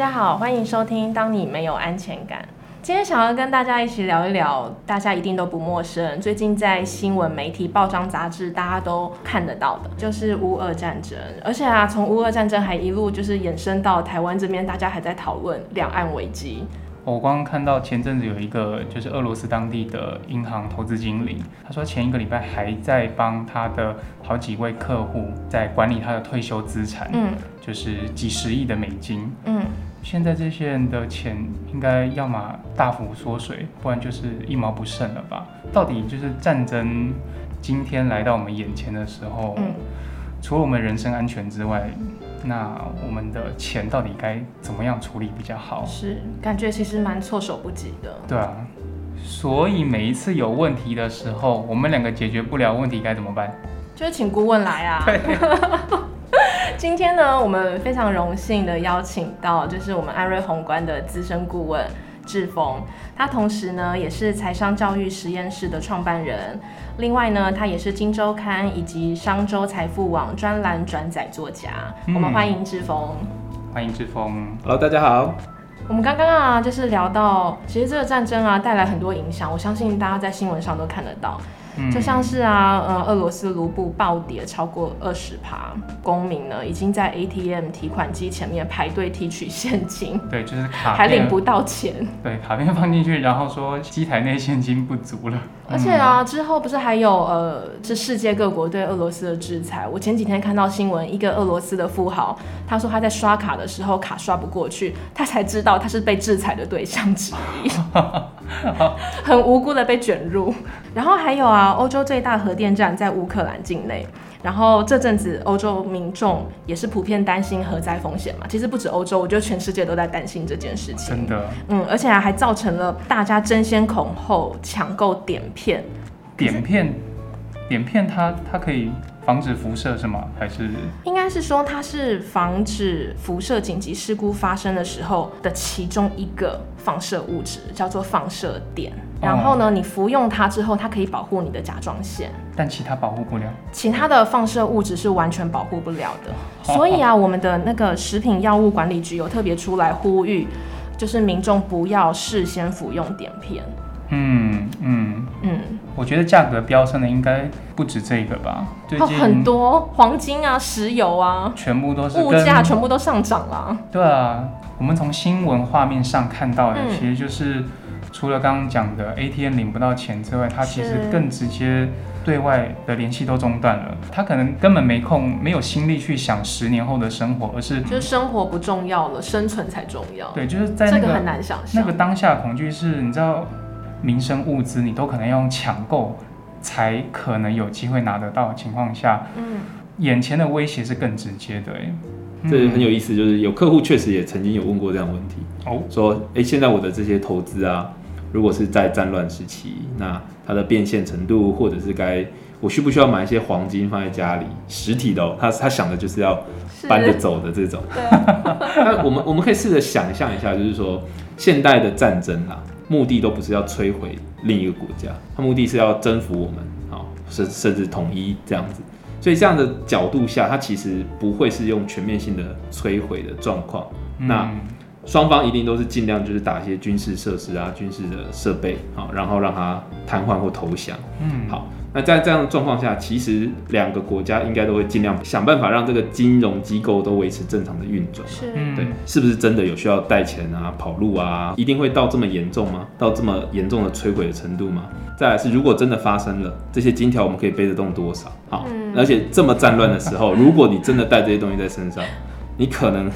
家好，欢迎收听《当你没有安全感》。今天想要跟大家一起聊一聊，大家一定都不陌生，最近在新闻媒体、报章、杂志，大家都看得到的，就是乌俄战争。而且啊，从乌俄战争还一路就是延伸到台湾这边，大家还在讨论两岸危机。我刚刚看到前阵子有一个就是俄罗斯当地的银行投资经理，他说前一个礼拜还在帮他的好几位客户在管理他的退休资产，嗯，就是几十亿的美金，嗯，现在这些人的钱应该要么大幅缩水，不然就是一毛不剩了吧？到底就是战争今天来到我们眼前的时候，嗯，除了我们人身安全之外。那我们的钱到底该怎么样处理比较好？是，感觉其实蛮措手不及的。对啊，所以每一次有问题的时候，我们两个解决不了问题该怎么办？就是请顾问来啊。今天呢，我们非常荣幸的邀请到，就是我们安瑞宏观的资深顾问。志峰，他同时呢也是财商教育实验室的创办人，另外呢他也是《金周刊》以及商周财富网专栏转载作家。我们欢迎志峰，欢迎志峰。Hello，大家好。我们刚刚啊就是聊到，其实这个战争啊带来很多影响，我相信大家在新闻上都看得到。就像是啊，呃，俄罗斯卢布暴跌超过二十趴，公民呢已经在 ATM 提款机前面排队提取现金，对，就是卡还领不到钱，对，卡片放进去，然后说机台内现金不足了。而且啊，之后不是还有呃，是世界各国对俄罗斯的制裁。我前几天看到新闻，一个俄罗斯的富豪，他说他在刷卡的时候卡刷不过去，他才知道他是被制裁的对象之一，很无辜的被卷入。然后还有啊，欧洲最大核电站在乌克兰境内。然后这阵子欧洲民众也是普遍担心核灾风险嘛。其实不止欧洲，我觉得全世界都在担心这件事情。真的。嗯，而且还造成了大家争先恐后抢购碘片。碘片，碘片它它可以防止辐射是吗？还是？应该是说它是防止辐射紧急事故发生的时候的其中一个放射物质，叫做放射碘。然后呢，你服用它之后，它可以保护你的甲状腺，但其他保护不了。其他的放射物质是完全保护不了的。所以啊，我们的那个食品药物管理局有特别出来呼吁，就是民众不要事先服用碘片。嗯嗯嗯，我觉得价格飙升的应该不止这个吧？最近很多黄金啊、石油啊，全部都是物价全部都上涨了。对啊，我们从新闻画面上看到的，其实就是。除了刚刚讲的 ATM 领不到钱之外，它其实更直接对外的联系都中断了。他可能根本没空、没有心力去想十年后的生活，而是就是生活不重要了，生存才重要。对，就是在那个很难想象那个当下恐惧是，你知道，民生物资你都可能要用抢购才可能有机会拿得到的情况下，嗯，眼前的威胁是更直接的。哎，这很有意思，就是有客户确实也曾经有问过这样的问题哦，说，哎，现在我的这些投资啊。如果是在战乱时期，那它的变现程度，或者是该我需不需要买一些黄金放在家里，实体的，他他想的就是要搬着走的这种。那我们我们可以试着想象一下，就是说现代的战争啊，目的都不是要摧毁另一个国家，它目的是要征服我们，好，甚甚至统一这样子。所以这样的角度下，它其实不会是用全面性的摧毁的状况。那双方一定都是尽量就是打一些军事设施啊、军事的设备，好，然后让它瘫痪或投降。嗯，好，那在这样的状况下，其实两个国家应该都会尽量想办法让这个金融机构都维持正常的运转。是，对，是不是真的有需要带钱啊、跑路啊？一定会到这么严重吗？到这么严重的摧毁的程度吗？再来是，如果真的发生了，这些金条我们可以背得动多少？好，而且这么战乱的时候，如果你真的带这些东西在身上，你可能。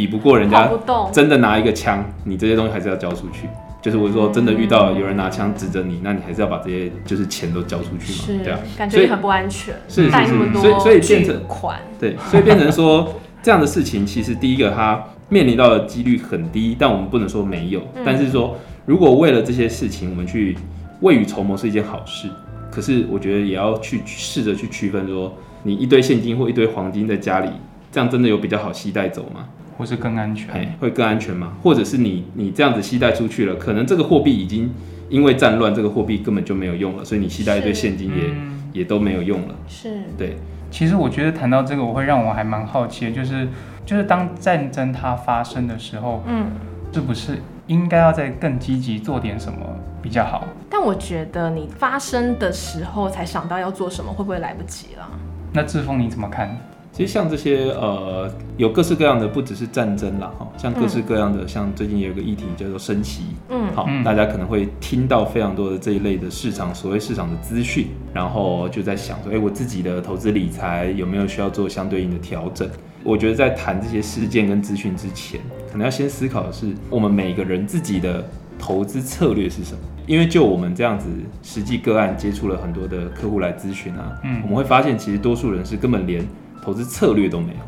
比不过人家，真的拿一个枪，你这些东西还是要交出去。就是我说，真的遇到有人拿枪指着你，那你还是要把这些就是钱都交出去嘛，对啊，感觉很不安全，是是是，所以所以变成款，对，所以变成说 这样的事情，其实第一个它面临到的几率很低，但我们不能说没有，但是说如果为了这些事情，我们去未雨绸缪是一件好事，可是我觉得也要去试着去区分，说你一堆现金或一堆黄金在家里，这样真的有比较好携带走吗？或是更安全，会更安全吗？或者是你你这样子携带出去了，可能这个货币已经因为战乱，这个货币根本就没有用了，所以你携带一堆现金也也都没有用了。是，对。其实我觉得谈到这个，我会让我还蛮好奇的，就是就是当战争它发生的时候，嗯，是不是应该要再更积极做点什么比较好？但我觉得你发生的时候才想到要做什么，会不会来不及了？那志峰你怎么看？其实像这些呃，有各式各样的，不只是战争啦，哈，像各式各样的，像最近也有个议题叫做升息，嗯，好，大家可能会听到非常多的这一类的市场，所谓市场的资讯，然后就在想说，哎，我自己的投资理财有没有需要做相对应的调整？我觉得在谈这些事件跟资讯之前，可能要先思考的是，我们每个人自己的投资策略是什么？因为就我们这样子实际个案接触了很多的客户来咨询啊，嗯，我们会发现其实多数人是根本连。投资策略都没有，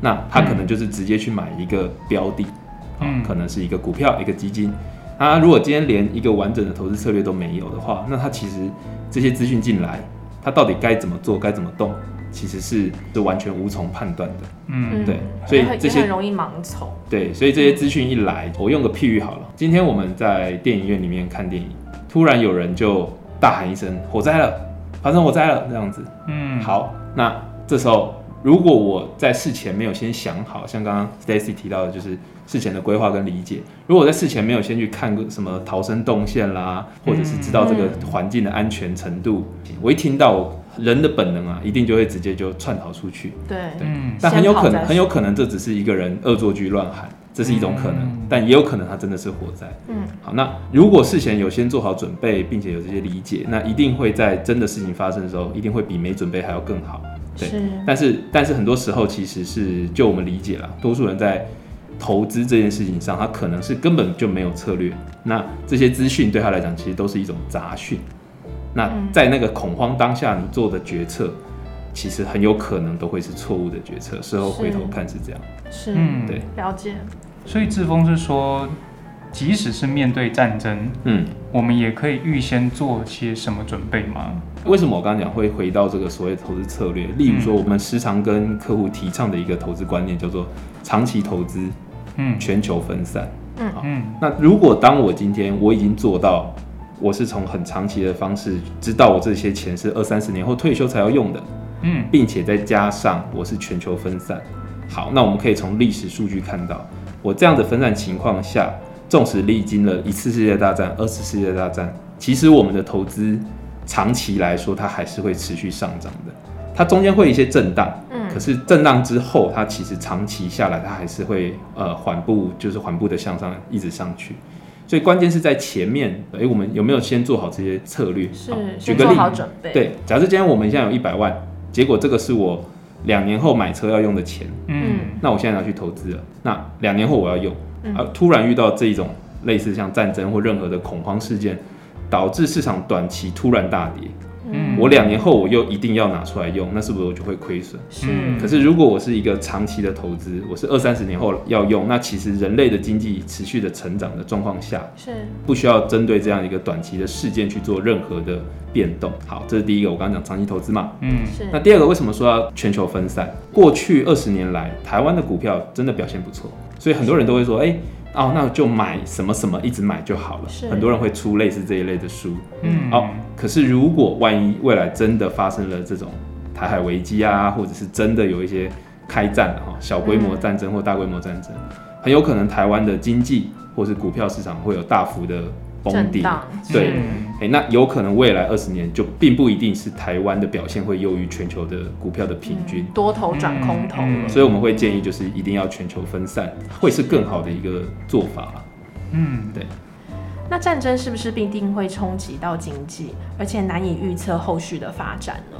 那他可能就是直接去买一个标的，嗯，可能是一个股票、一个基金。他如果今天连一个完整的投资策略都没有的话，那他其实这些资讯进来，他到底该怎么做、该怎么动，其实是是完全无从判断的。嗯，对，所以这些很容易盲从。对，所以这些资讯一来，我用个譬喻好了。今天我们在电影院里面看电影，突然有人就大喊一声“火灾了，发生火灾了”这样子。嗯，好，那这时候。如果我在事前没有先想好，像刚刚 Stacy 提到的，就是事前的规划跟理解。如果我在事前没有先去看个什么逃生动线啦，或者是知道这个环境的安全程度，我一听到人的本能啊，一定就会直接就窜逃出去。对，嗯，但很有可能，很有可能这只是一个人恶作剧乱喊，这是一种可能，但也有可能他真的是火灾。嗯，好，那如果事前有先做好准备，并且有这些理解，那一定会在真的事情发生的时候，一定会比没准备还要更好。对，但是但是很多时候其实是就我们理解了，多数人在投资这件事情上，他可能是根本就没有策略。那这些资讯对他来讲，其实都是一种杂讯。那在那个恐慌当下，你做的决策，其实很有可能都会是错误的决策。事后回头看是这样。是，嗯，对，了解。所以志峰是说。即使是面对战争，嗯，我们也可以预先做些什么准备吗？为什么我刚刚讲会回到这个所谓投资策略？例如说，我们时常跟客户提倡的一个投资观念叫做长期投资，嗯，全球分散，嗯嗯。那如果当我今天我已经做到，我是从很长期的方式知道我这些钱是二三十年后退休才要用的，嗯，并且再加上我是全球分散，好，那我们可以从历史数据看到，我这样的分散情况下。纵使历经了一次世界大战、二次世界大战，其实我们的投资长期来说，它还是会持续上涨的。它中间会有一些震荡，嗯，可是震荡之后，它其实长期下来，它还是会呃缓步，就是缓步的向上，一直上去。所以关键是在前面，哎，我们有没有先做好这些策略？是，举个例，准备。对，假设今天我们现在有一百万，结果这个是我两年后买车要用的钱，嗯，那我现在拿去投资了，那两年后我要用。啊突然遇到这一种类似像战争或任何的恐慌事件，导致市场短期突然大跌。嗯，我两年后我又一定要拿出来用，那是不是我就会亏损？是。可是如果我是一个长期的投资，我是二三十年后要用，那其实人类的经济持续的成长的状况下，是不需要针对这样一个短期的事件去做任何的变动。好，这是第一个，我刚刚讲长期投资嘛。嗯，是。那第二个，为什么说要全球分散？过去二十年来，台湾的股票真的表现不错。所以很多人都会说，哎，哦，那就买什么什么，一直买就好了。很多人会出类似这一类的书。嗯，哦。可是如果万一未来真的发生了这种台海危机啊，或者是真的有一些开战哈，小规模战争或大规模战争，很有可能台湾的经济或是股票市场会有大幅的。崩跌，对，哎，那有可能未来二十年就并不一定是台湾的表现会优于全球的股票的平均，多头转空头，所以我们会建议就是一定要全球分散，会是更好的一个做法嗯，对。那战争是不是必定会冲击到经济，而且难以预测后续的发展呢？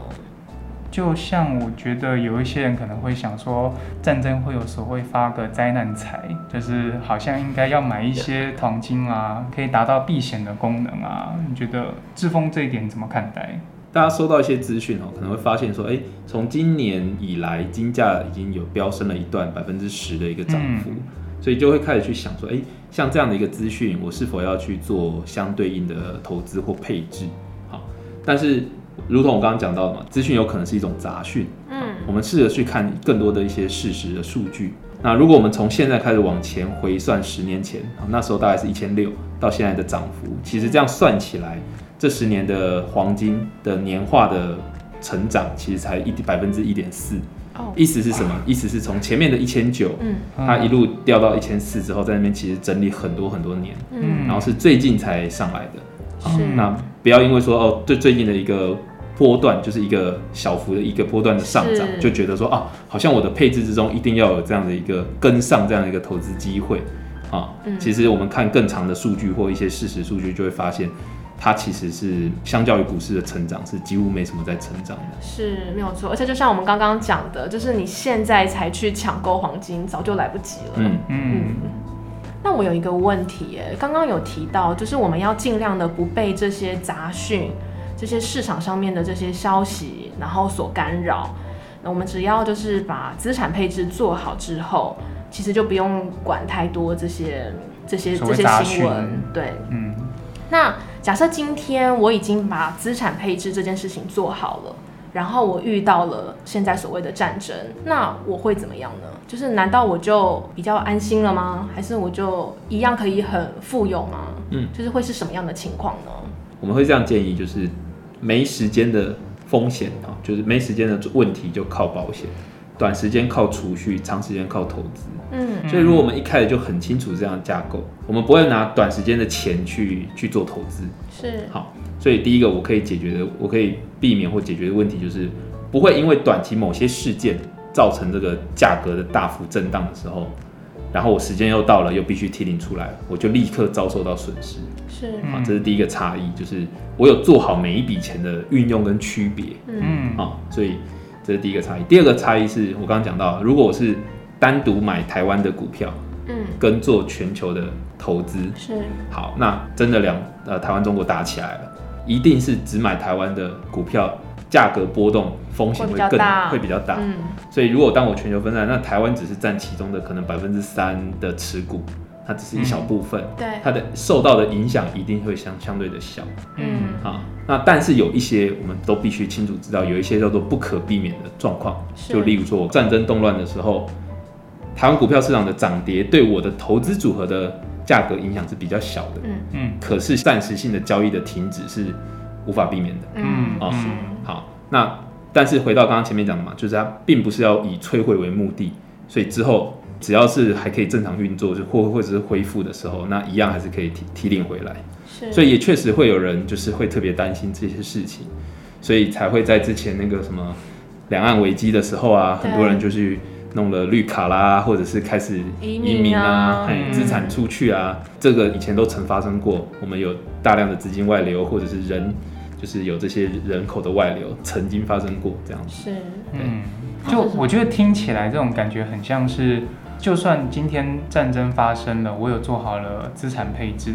就像我觉得有一些人可能会想说，战争会有时候会发个灾难财，就是好像应该要买一些黄金啊，可以达到避险的功能啊。你觉得志峰这一点怎么看待？大家收到一些资讯哦，可能会发现说，哎，从今年以来金价已经有飙升了一段百分之十的一个涨幅，所以就会开始去想说，哎，像这样的一个资讯，我是否要去做相对应的投资或配置？好，但是。如同我刚刚讲到的嘛，资讯有可能是一种杂讯。嗯，我们试着去看更多的一些事实的数据。那如果我们从现在开始往前回算十年前，那时候大概是一千六，到现在的涨幅，其实这样算起来，这十年的黄金的年化的成长，其实才一百分之一点四。意思是什么？意思是从前面的一千九，嗯，它一路掉到一千四之后，在那边其实整理很多很多年，嗯，然后是最近才上来的。是。那不要因为说哦，最最近的一个波段就是一个小幅的一个波段的上涨，就觉得说啊，好像我的配置之中一定要有这样的一个跟上这样的一个投资机会啊。其实我们看更长的数据或一些事实数据，就会发现。它其实是相较于股市的成长，是几乎没什么在成长的，是没有错。而且就像我们刚刚讲的，就是你现在才去抢购黄金，早就来不及了。嗯嗯。那我有一个问题，哎，刚刚有提到，就是我们要尽量的不被这些杂讯、这些市场上面的这些消息，然后所干扰。那我们只要就是把资产配置做好之后，其实就不用管太多这些、这些、这些新闻。对，嗯。那假设今天我已经把资产配置这件事情做好了，然后我遇到了现在所谓的战争，那我会怎么样呢？就是难道我就比较安心了吗？还是我就一样可以很富有吗？嗯，就是会是什么样的情况呢？我们会这样建议，就是没时间的风险啊，就是没时间的问题就靠保险。短时间靠储蓄，长时间靠投资。嗯，所以如果我们一开始就很清楚这样架构，我们不会拿短时间的钱去去做投资。是好，所以第一个我可以解决的，我可以避免或解决的问题就是，不会因为短期某些事件造成这个价格的大幅震荡的时候，然后我时间又到了又必须提领出来，我就立刻遭受到损失。是啊，这是第一个差异，就是我有做好每一笔钱的运用跟区别。嗯啊，所以。这是第一个差异。第二个差异是我刚刚讲到，如果我是单独买台湾的股票，嗯，跟做全球的投资。是。好，那真的两呃台湾中国打起来了，一定是只买台湾的股票，价格波动风险会更会比较大。嗯，所以如果当我全球分散，那台湾只是占其中的可能百分之三的持股。它只是一小部分，对。它的受到的影响一定会相相对的小，嗯。好，那但是有一些我们都必须清楚知道，有一些叫做不可避免的状况，就例如说战争动乱的时候，台湾股票市场的涨跌对我的投资组合的价格影响是比较小的，嗯。嗯，可是暂时性的交易的停止是无法避免的，嗯。啊，好，那但是回到刚刚前面讲的嘛，就是它并不是要以摧毁为目的，所以之后。只要是还可以正常运作，就或或者是恢复的时候，那一样还是可以提提领回来。是，所以也确实会有人就是会特别担心这些事情，所以才会在之前那个什么两岸危机的时候啊，很多人就去弄了绿卡啦，或者是开始移民啊，资产出去啊，这个以前都曾发生过。我们有大量的资金外流，或者是人就是有这些人口的外流，曾经发生过这样子。是，嗯，就我觉得听起来这种感觉很像是。就算今天战争发生了，我有做好了资产配置，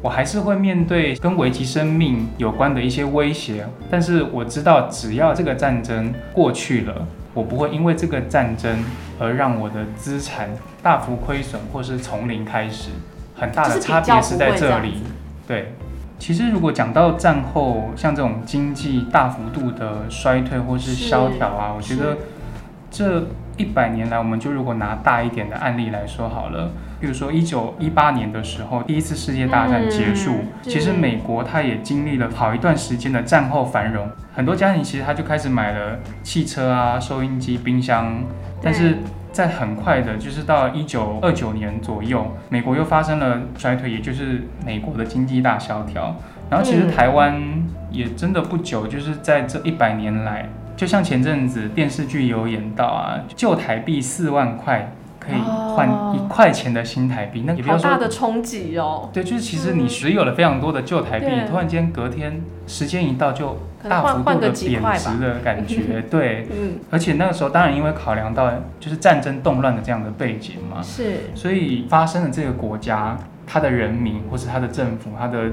我还是会面对跟危及生命有关的一些威胁。但是我知道，只要这个战争过去了，我不会因为这个战争而让我的资产大幅亏损，或是从零开始。很大的差别是在这里。对，其实如果讲到战后，像这种经济大幅度的衰退或是萧条啊，我觉得这。一百年来，我们就如果拿大一点的案例来说好了，比如说一九一八年的时候，第一次世界大战结束，其实美国它也经历了好一段时间的战后繁荣，很多家庭其实他就开始买了汽车啊、收音机、冰箱，但是在很快的，就是到一九二九年左右，美国又发生了衰退，也就是美国的经济大萧条，然后其实台湾也真的不久，就是在这一百年来。就像前阵子电视剧有演到啊，旧台币四万块可以换一块钱的新台币，那好大的冲击哦。对，就是其实你持有了非常多的旧台币，突然间隔天时间一到就大幅度的贬值的感觉。对，嗯。而且那个时候当然因为考量到就是战争动乱的这样的背景嘛，是。所以发生了这个国家，它的人民或是它的政府，它的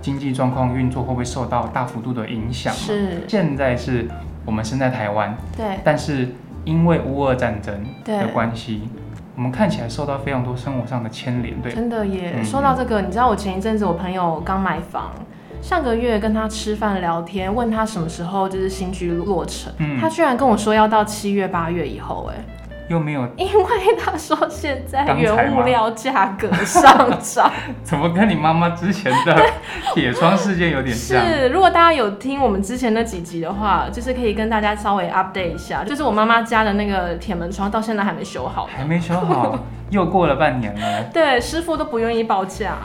经济状况运作会不会受到大幅度的影响？是。现在是。我们身在台湾，对，但是因为乌俄战争的关系，我们看起来受到非常多生活上的牵连，对，真的耶。说到这个，你知道我前一阵子我朋友刚买房，上个月跟他吃饭聊天，问他什么时候就是新居落成，他居然跟我说要到七月八月以后，哎，又没有，因为他说现在原物料价格上涨，怎么跟你妈妈之前的铁窗事件有点像？是，如果大家有听我们之前那几集的话，就是可以跟大家稍微 update 一下，就是我妈妈家的那个铁门窗到现在还没修好，还没修好，又过了半年了。对，师傅都不愿意报价。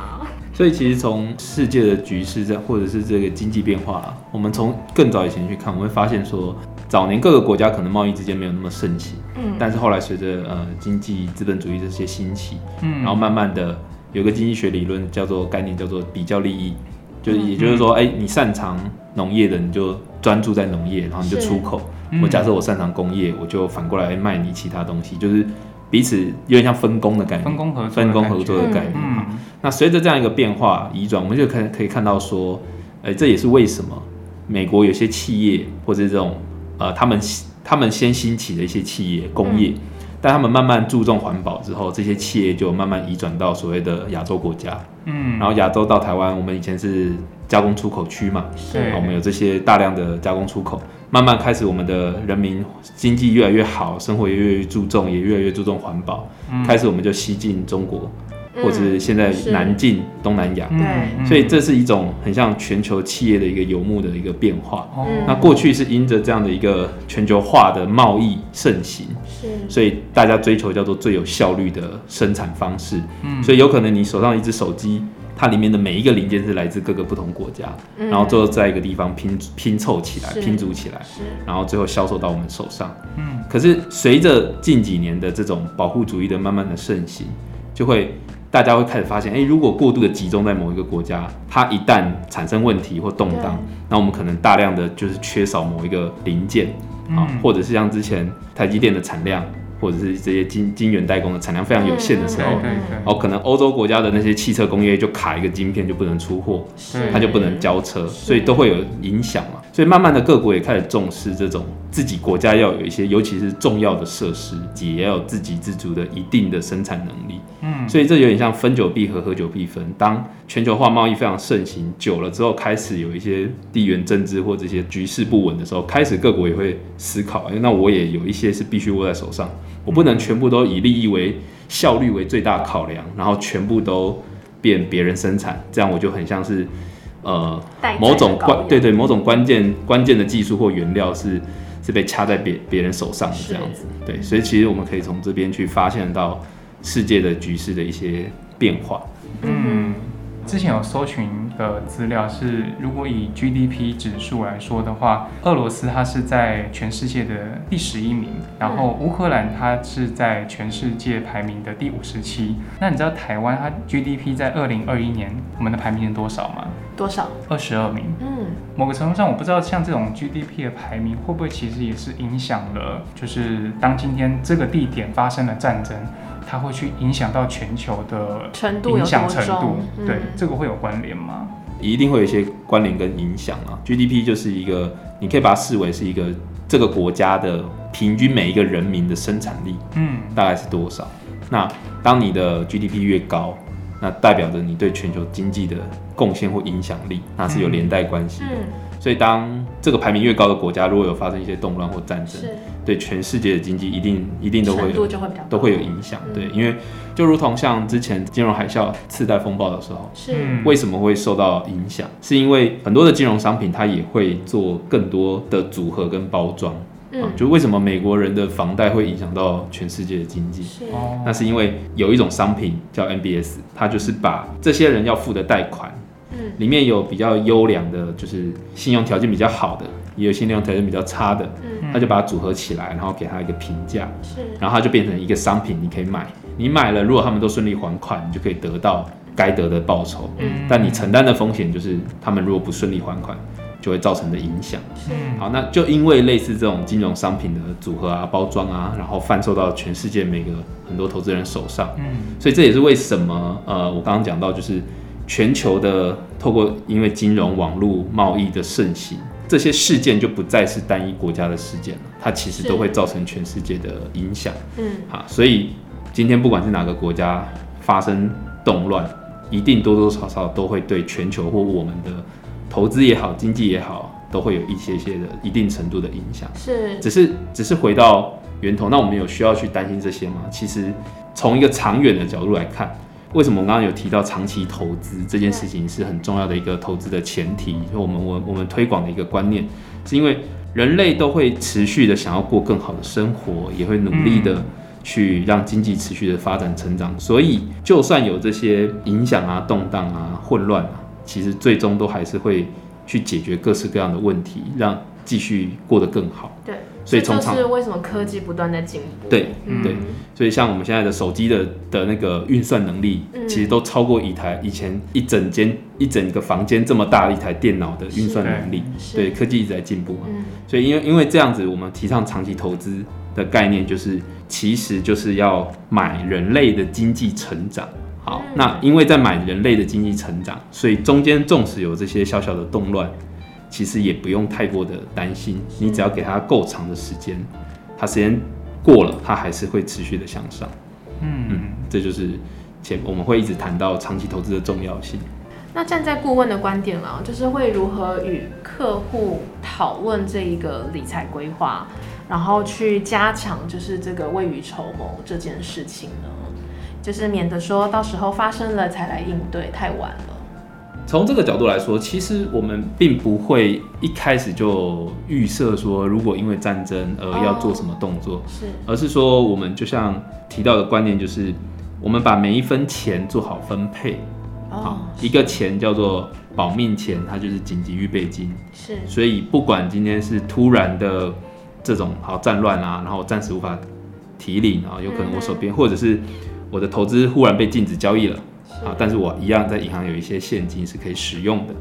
所以其实从世界的局势在，或者是这个经济变化，我们从更早以前去看，我们会发现说，早年各个国家可能贸易之间没有那么盛行，嗯，但是后来随着呃经济资本主义这些兴起，嗯，然后慢慢的有个经济学理论叫做概念叫做比较利益，就也就是说，哎，你擅长农业的你就专注在农业，然后你就出口；我假设我擅长工业，我就反过来卖你其他东西，就是。彼此有点像分工的概念，分工合作分工合作的概念。嗯，那随着这样一个变化移转，我们就可可以看到说，哎，这也是为什么美国有些企业或者这种呃，他们他们先兴起的一些企业工业，但他们慢慢注重环保之后，这些企业就慢慢移转到所谓的亚洲国家。嗯，然后亚洲到台湾，我们以前是加工出口区嘛，是，我们有这些大量的加工出口。慢慢开始，我们的人民经济越来越好，生活也越来越注重，也越来越注重环保。开始我们就吸进中国，或者是现在南进东南亚。对，所以这是一种很像全球企业的一个游牧的一个变化。那过去是因着这样的一个全球化的贸易盛行，是，所以大家追求叫做最有效率的生产方式。嗯，所以有可能你手上一只手机。它里面的每一个零件是来自各个不同国家，然后最后在一个地方拼拼凑起来、拼组起来，然后最后销售到我们手上。嗯，可是随着近几年的这种保护主义的慢慢的盛行，就会大家会开始发现，哎，如果过度的集中在某一个国家，它一旦产生问题或动荡，那我们可能大量的就是缺少某一个零件啊，或者是像之前台积电的产量。或者是这些晶晶圆代工的产量非常有限的时候，哦，可能欧洲国家的那些汽车工业就卡一个晶片就不能出货，它就不能交车，所以都会有影响嘛。所以慢慢的各国也开始重视这种自己国家要有一些，尤其是重要的设施，也要有自给自足的一定的生产能力。嗯，所以这有点像分久必合，合久必分。当全球化贸易非常盛行久了之后，开始有一些地缘政治或这些局势不稳的时候，开始各国也会思考，那我也有一些是必须握在手上。我不能全部都以利益为效率为最大考量，然后全部都变别人生产，这样我就很像是呃某种关对对某种关键关键的技术或原料是是被掐在别别人手上的这样子，对，所以其实我们可以从这边去发现到世界的局势的一些变化，嗯。之前有搜寻的资料是，如果以 GDP 指数来说的话，俄罗斯它是在全世界的第十一名，然后乌克兰它是在全世界排名的第五十七。那你知道台湾它 GDP 在二零二一年我们的排名是多少吗？多少？二十二名。嗯，某个程度上，我不知道像这种 GDP 的排名会不会其实也是影响了，就是当今天这个地点发生了战争。它会去影响到全球的程度影响程度，对这个会有关联吗？一定会有一些关联跟影响啊。GDP 就是一个，你可以把它视为是一个这个国家的平均每一个人民的生产力，嗯，大概是多少？那当你的 GDP 越高，那代表着你对全球经济的贡献或影响力，那是有连带关系的。所以，当这个排名越高的国家，如果有发生一些动乱或战争，对全世界的经济一定一定都会有都会有影响。对，因为就如同像之前金融海啸、次贷风暴的时候，是为什么会受到影响？是因为很多的金融商品它也会做更多的组合跟包装。嗯，就为什么美国人的房贷会影响到全世界的经济？是。那是因为有一种商品叫 MBS，它就是把这些人要付的贷款。嗯。里面有比较优良的，就是信用条件比较好的，也有信用条件比较差的，嗯，他就把它组合起来，然后给他一个评价，是，然后它就变成一个商品，你可以买，你买了，如果他们都顺利还款，你就可以得到该得的报酬，嗯，但你承担的风险就是他们如果不顺利还款，就会造成的影响，嗯，好，那就因为类似这种金融商品的组合啊、包装啊，然后贩售到全世界每个很多投资人手上，嗯，所以这也是为什么，呃，我刚刚讲到就是。全球的透过因为金融网络贸易的盛行，这些事件就不再是单一国家的事件了，它其实都会造成全世界的影响。嗯，好，所以今天不管是哪个国家发生动乱，一定多多少少都会对全球或我们的投资也好、经济也好，都会有一些些的一定程度的影响。是，只是只是回到源头，那我们有需要去担心这些吗？其实从一个长远的角度来看，为什么我刚刚有提到长期投资这件事情是很重要的一个投资的前提？就我们我我们推广的一个观念，是因为人类都会持续的想要过更好的生活，也会努力的去让经济持续的发展成长，所以就算有这些影响啊、动荡啊、混乱啊，其实最终都还是会去解决各式各样的问题，让继续过得更好。对。所以这是为什么科技不断在进步？对对，所以像我们现在的手机的的那个运算能力，其实都超过一台以前一整间一整个房间这么大的一台电脑的运算能力。对，科技一直在进步嘛。所以因为因为这样子，我们提倡长期投资的概念，就是其实就是要买人类的经济成长。好，那因为在买人类的经济成长，所以中间纵使有这些小小的动乱。其实也不用太过的担心，你只要给它够长的时间，它时间过了，它还是会持续的向上。嗯，这就是前我们会一直谈到长期投资的重要性。那站在顾问的观点啊，就是会如何与客户讨论这一个理财规划，然后去加强就是这个未雨绸缪这件事情呢？就是免得说到时候发生了才来应对，太晚了。从这个角度来说，其实我们并不会一开始就预设说，如果因为战争而要做什么动作，是，而是说我们就像提到的观念，就是我们把每一分钱做好分配。哦，一个钱叫做保命钱，它就是紧急预备金。是，所以不管今天是突然的这种好战乱啊，然后暂时无法提领啊，有可能我手边或者是我的投资忽然被禁止交易了。啊，但是我一样在银行有一些现金是可以使用的，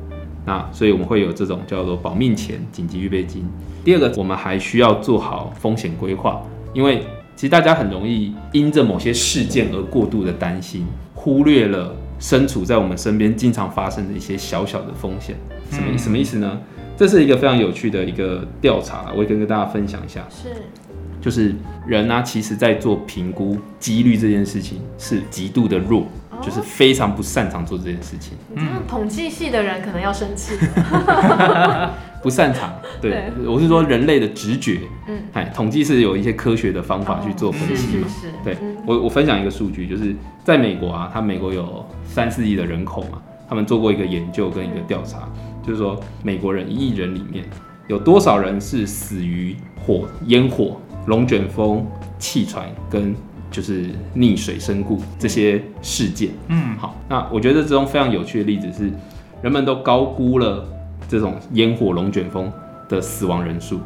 那所以我们会有这种叫做保命钱、紧急预备金。第二个，我们还需要做好风险规划，因为其实大家很容易因着某些事件而过度的担心，忽略了身处在我们身边经常发生的一些小小的风险。什么什么意思呢？这是一个非常有趣的一个调查，我也跟跟大家分享一下。是，就是人呢，其实在做评估几率这件事情是极度的弱。就是非常不擅长做这件事情。嗯，统计系的人可能要生气。不擅长，对，我是说人类的直觉。嗯，哎，统计是有一些科学的方法去做分析嘛。是是是。对我，我分享一个数据，就是在美国啊，它美国有三四亿的人口嘛，他们做过一个研究跟一个调查，就是说美国人一亿人里面有多少人是死于火、烟火、龙卷风、气喘跟。就是溺水身故这些事件，嗯，好，那我觉得这种非常有趣的例子是，人们都高估了这种烟火龙卷风的死亡人数，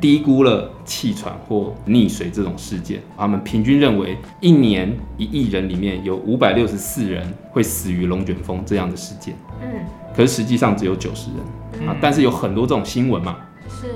低估了气喘或溺水这种事件。他们平均认为一年一亿人里面有五百六十四人会死于龙卷风这样的事件，嗯，可是实际上只有九十人啊，但是有很多这种新闻嘛。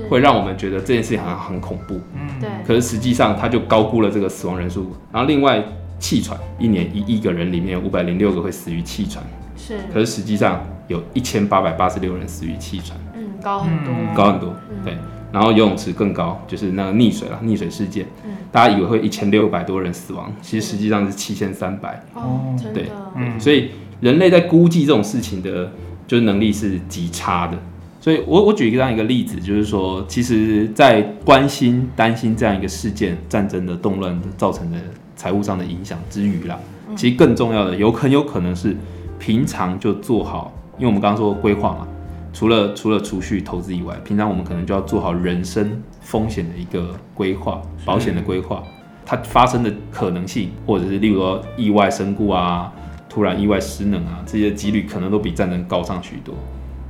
会让我们觉得这件事情好像很恐怖，嗯，对。可是实际上，他就高估了这个死亡人数。然后另外，气喘，一年一亿个人里面有五百零六个会死于气喘，是。可是实际上有一千八百八十六人死于气喘，嗯，高很多，高很多，对。然后游泳池更高，就是那个溺水了，溺水事件，嗯，大家以为会一千六百多人死亡，其实实际上是七千三百，哦，对，嗯，所以人类在估计这种事情的，就是能力是极差的。所以，我我举一个这样一个例子，就是说，其实，在关心、担心这样一个事件、战争的动乱造成的财务上的影响之余啦，其实更重要的有很有可能是平常就做好，因为我们刚刚说规划嘛，除了除了储蓄投资以外，平常我们可能就要做好人生风险的一个规划、保险的规划，它发生的可能性，或者是例如说意外身故啊、突然意外失能啊，这些几率可能都比战争高上许多。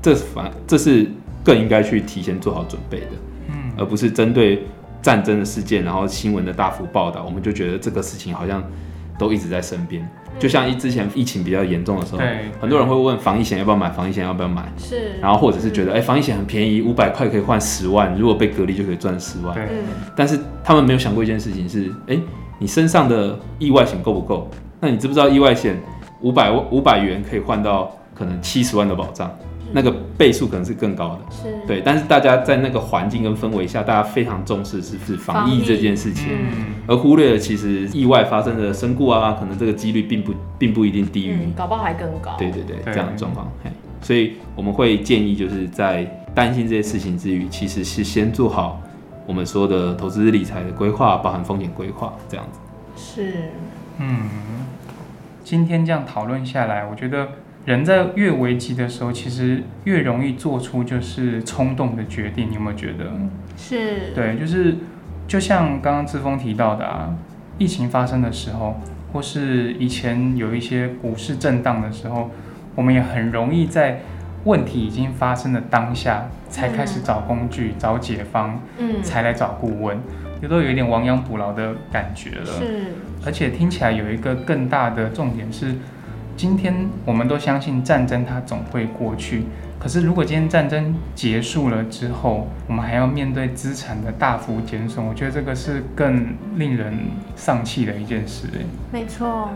这反这是更应该去提前做好准备的，嗯，而不是针对战争的事件，然后新闻的大幅报道，我们就觉得这个事情好像都一直在身边。就像一之前疫情比较严重的时候，很多人会问防疫险要不要买，防疫险要不要买？是，然后或者是觉得，哎，防疫险很便宜，五百块可以换十万，如果被隔离就可以赚十万。对，但是他们没有想过一件事情是，哎，你身上的意外险够不够？那你知不知道意外险五百五百元可以换到可能七十万的保障？那个倍数可能是更高的，是。对，但是大家在那个环境跟氛围下，大家非常重视是不是防疫这件事情，而忽略了其实意外发生的身故啊，可能这个几率并不并不一定低于，搞不好还更高。对对对，这样的状况，所以我们会建议就是在担心这些事情之余，其实是先做好我们说的投资理财的规划，包含风险规划这样子。是，嗯，今天这样讨论下来，我觉得人在越危机的时候，其实越容易做出就是冲动的决定。你有没有觉得？是，对，就是就像刚刚志峰提到的啊，疫情发生的时候，或是以前有一些股市震荡的时候，我们也很容易在问题已经发生的当下，才开始找工具、找解方，嗯，才来找顾问。也都有一点亡羊补牢的感觉了，是，而且听起来有一个更大的重点是，今天我们都相信战争它总会过去，可是如果今天战争结束了之后，我们还要面对资产的大幅减损，我觉得这个是更令人丧气的一件事。没错，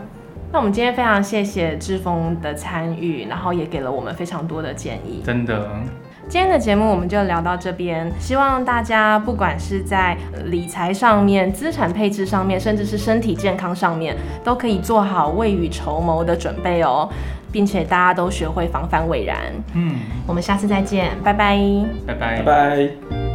那我们今天非常谢谢志峰的参与，然后也给了我们非常多的建议，真的。今天的节目我们就聊到这边，希望大家不管是在理财上面、资产配置上面，甚至是身体健康上面，都可以做好未雨绸缪的准备哦，并且大家都学会防范未然。嗯，我们下次再见，拜拜，拜拜，拜拜。